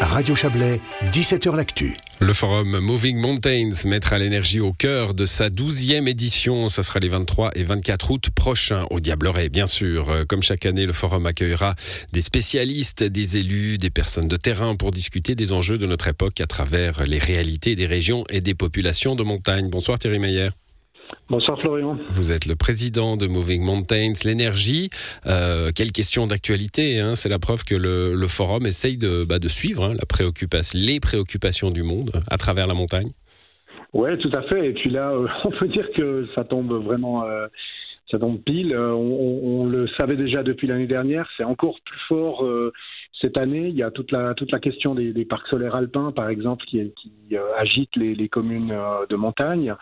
Radio Chablais, 17h L'Actu. Le forum Moving Mountains mettra l'énergie au cœur de sa douzième édition. Ça sera les 23 et 24 août prochains au Diableret, bien sûr. Euh, Comme chaque année, le forum accueillera des spécialistes, des élus, des personnes de terrain pour discuter des enjeux de notre époque à travers les réalités des régions et des populations de montagne. Bonsoir Thierry Meyer. Bonsoir Florian. Vous êtes le président de Moving Mountains, l'énergie. Euh, quelle question d'actualité hein C'est la preuve que le, le forum essaye de, bah, de suivre hein, la préoccupation, les préoccupations du monde à travers la montagne. Ouais, tout à fait. Et puis là, euh, on peut dire que ça tombe vraiment, euh, ça tombe pile. Euh, on, on, le savait déjà depuis l'année dernière. C'est encore plus fort euh, cette année. Il y a toute la toute la question des, des parcs solaires alpins, par exemple, qui, qui agite les, les communes de montagne.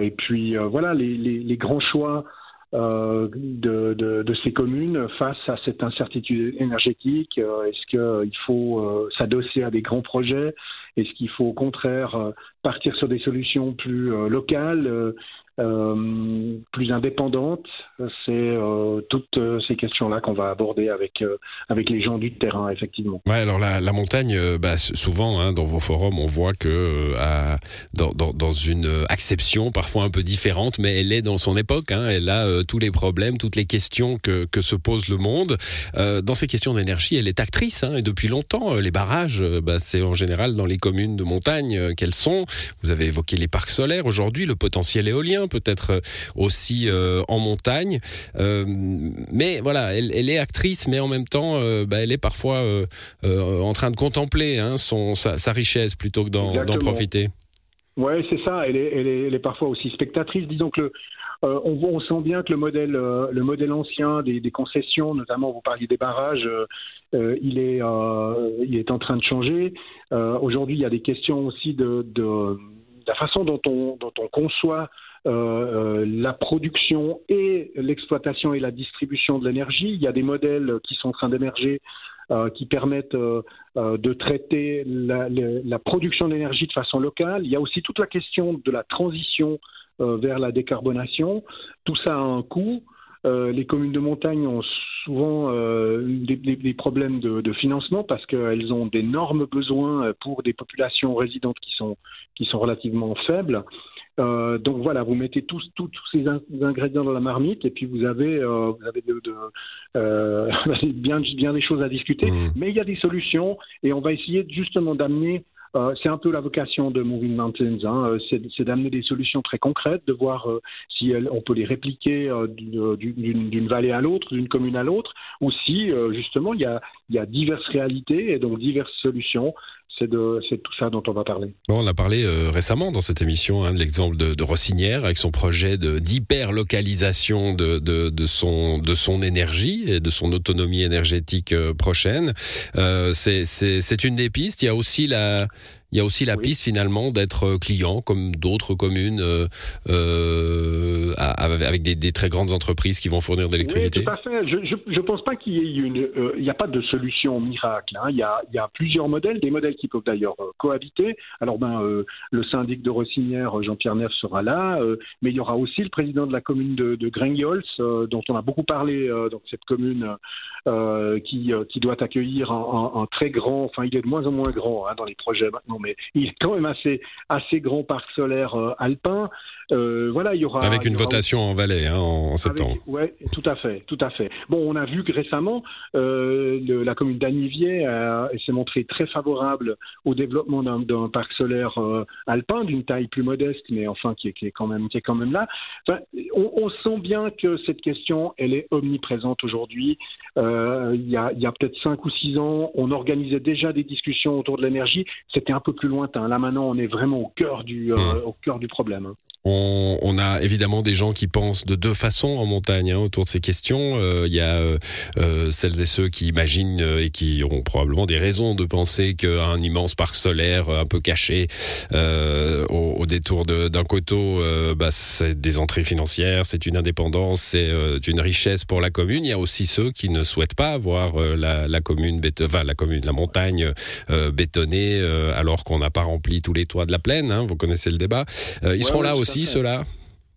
Et puis voilà, les, grands choix euh, de, de, ces communes face à cette incertitude énergétique euh, Est-ce qu'il faut euh, s'adosser à des grands projets Est-ce qu'il faut au contraire partir sur des solutions plus locales euh, plus indépendante. C'est euh, toutes euh, ces questions-là qu'on va aborder avec avec les gens du terrain, effectivement. Ouais, alors la, montagne, bah, souvent hein, dans vos forums, on voit que à, dans, dans, dans, une acception parfois un peu différente, mais elle est dans son époque. Hein, elle a tous les problèmes, toutes les questions que, que se pose le monde. dans ces questions d'énergie, elle est actrice hein, et depuis longtemps. les barrages, bah, c'est en général dans les communes de montagne qu'elles sont. Vous avez évoqué les parcs solaires. Aujourd'hui, le potentiel éolien peut-être euh, aussi euh, en montagne. Euh, mais voilà, elle, elle, est actrice, mais en même temps, euh, bah, elle est parfois euh, en train de contempler hein, son, sa, sa, richesse plutôt que d'en profiter. Oui, c'est ça. Elle est, elle, est, elle est, parfois aussi spectatrice. Disons que le, euh, on, on, sent bien que le modèle, euh, le modèle ancien des, concessions, notamment vous parliez des barrages, euh, il, est, il est en train de changer. Aujourd'hui, il y a des questions aussi de, la façon dont on, dont on conçoit la production et l'exploitation et la distribution de l'énergie. Il y a des modèles qui sont en train d'émerger qui permettent de traiter la production d'énergie de façon locale. Il y a aussi toute la question de la transition vers la décarbonation. Tout ça a un coût. Euh, les communes de montagne ont souvent euh, des, des, des, problèmes de, de financement parce qu'elles ont d'énormes besoins pour des populations résidentes qui sont, qui sont relativement faibles. Euh, donc voilà, vous mettez tous, tous, tous ces in ingrédients dans la marmite et puis vous avez, euh, vous avez de, de, euh, bien, bien des choses à discuter. Mmh. Mais il y a des solutions et on va essayer justement d'amener euh, c'est un peu la vocation de Moving Mountains, hein, c'est d'amener des solutions très concrètes, de voir euh, si on peut les répliquer euh, d'une vallée à l'autre, d'une commune à l'autre, ou si justement il y a diverses réalités et donc diverses solutions c'est de, tout ça dont on va parler. On a parlé euh, récemment dans cette émission hein, de l'exemple de, de, Rossinière avec son projet d'hyper-localisation de, de, de, son, de son énergie et de son autonomie énergétique euh, prochaine. Euh, c'est une des pistes. Il y a aussi la il y a aussi la oui. piste finalement d'être client comme d'autres communes euh, euh, avec des, des, très grandes entreprises qui vont fournir de l'électricité. Oui, tout à fait. Je ne pense pas qu'il y ait une, euh, il n'y a pas de solution miracle. Hein. Il, y a, il, y a, plusieurs modèles, des modèles qui peuvent d'ailleurs euh, cohabiter. Alors ben, euh, le syndic de Rossinière, Jean-Pierre Neff sera là, mais il y aura aussi le président de la commune de, de dont on a beaucoup parlé dans cette commune qui, qui doit accueillir un, un, un, très grand, enfin il est de moins en moins grand hein, dans les projets maintenant mais il est quand même assez, assez grand parc solaire euh, alpin. Euh, voilà, il y aura avec une aura votation aussi... en Valais hein, en, septembre. Oui, tout à fait, tout à fait. Bon, on a vu que récemment, euh, le, la commune d'Anivier s'est montrée très favorable au développement d'un parc solaire alpin d'une taille plus modeste, mais enfin qui est, qui est, quand même qui est quand même là. Enfin, on, on, sent bien que cette question, elle est omniprésente aujourd'hui. Euh, il y a, a peut-être cinq ou six ans, on organisait déjà des discussions autour de l'énergie. C'était un peu plus lointain. Là maintenant, on est vraiment au cœur du, euh, mmh. au cœur du problème. On, on, a évidemment des gens qui pensent de deux façons en montagne hein, autour de ces questions. Euh, il y a euh, celles et ceux qui imaginent et qui ont probablement des raisons de penser qu'un immense parc solaire un peu caché au, détour d'un coteau, bah, c'est des entrées financières, c'est une indépendance, c'est une richesse pour la commune. Il y a aussi ceux qui ne souhaitent pas voir la, la, commune, enfin, la commune, la montagne bétonnée, alors qu'on n'a pas rempli tous les toits de la plaine. Hein, vous connaissez le débat. ils ouais, seront là aussi ceux-là?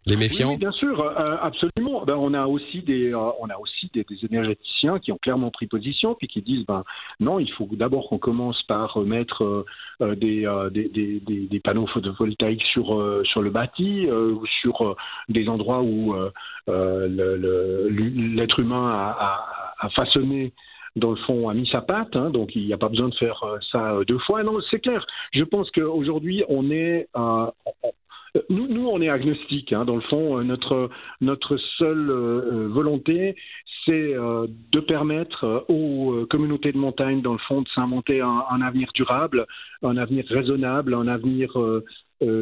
Les méfiants Oui, bien sûr, euh, absolument. Ben, on a aussi des, euh, on a aussi des, des, énergéticiens qui ont clairement pris position puis qui disent, ben non, il faut d'abord qu'on commence par mettre euh, des, des, des, des, panneaux photovoltaïques sur sur le bâti ou sur des endroits où l'être humain a, a, a façonné dans le fond, a mis sa patte, hein, donc il n'y a pas besoin de faire ça deux fois. Non, c'est clair. Je pense qu'aujourd'hui, on est, euh, nous, on est agnostique. Hein. Dans le fond, euh, notre, notre seule euh, volonté, c'est euh, de permettre aux communautés de montagne, dans le fond, de s'inventer un, un, avenir durable, un avenir raisonnable, un avenir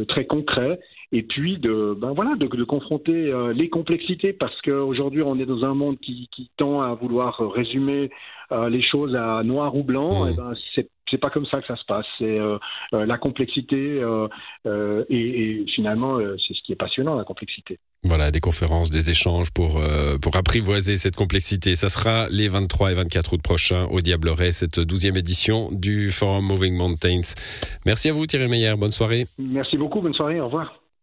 très concret et puis de ben voilà de, de confronter euh, les complexités parce qu'aujourd'hui on est dans un monde qui, qui tend à vouloir résumer euh, les choses à noir ou blanc mmh. et ben c'est c'est pas comme ça que ça se passe. C'est euh, euh la complexité euh, et, et, finalement c'est ce qui est passionnant la complexité. Voilà des conférences, des échanges pour pour apprivoiser cette complexité. Ça sera les 23 et 24 août prochains au Diableret cette douzième édition du Forum Moving Mountains. Merci à vous Thierry Meyer. Bonne soirée. Merci beaucoup. Bonne soirée. Au revoir.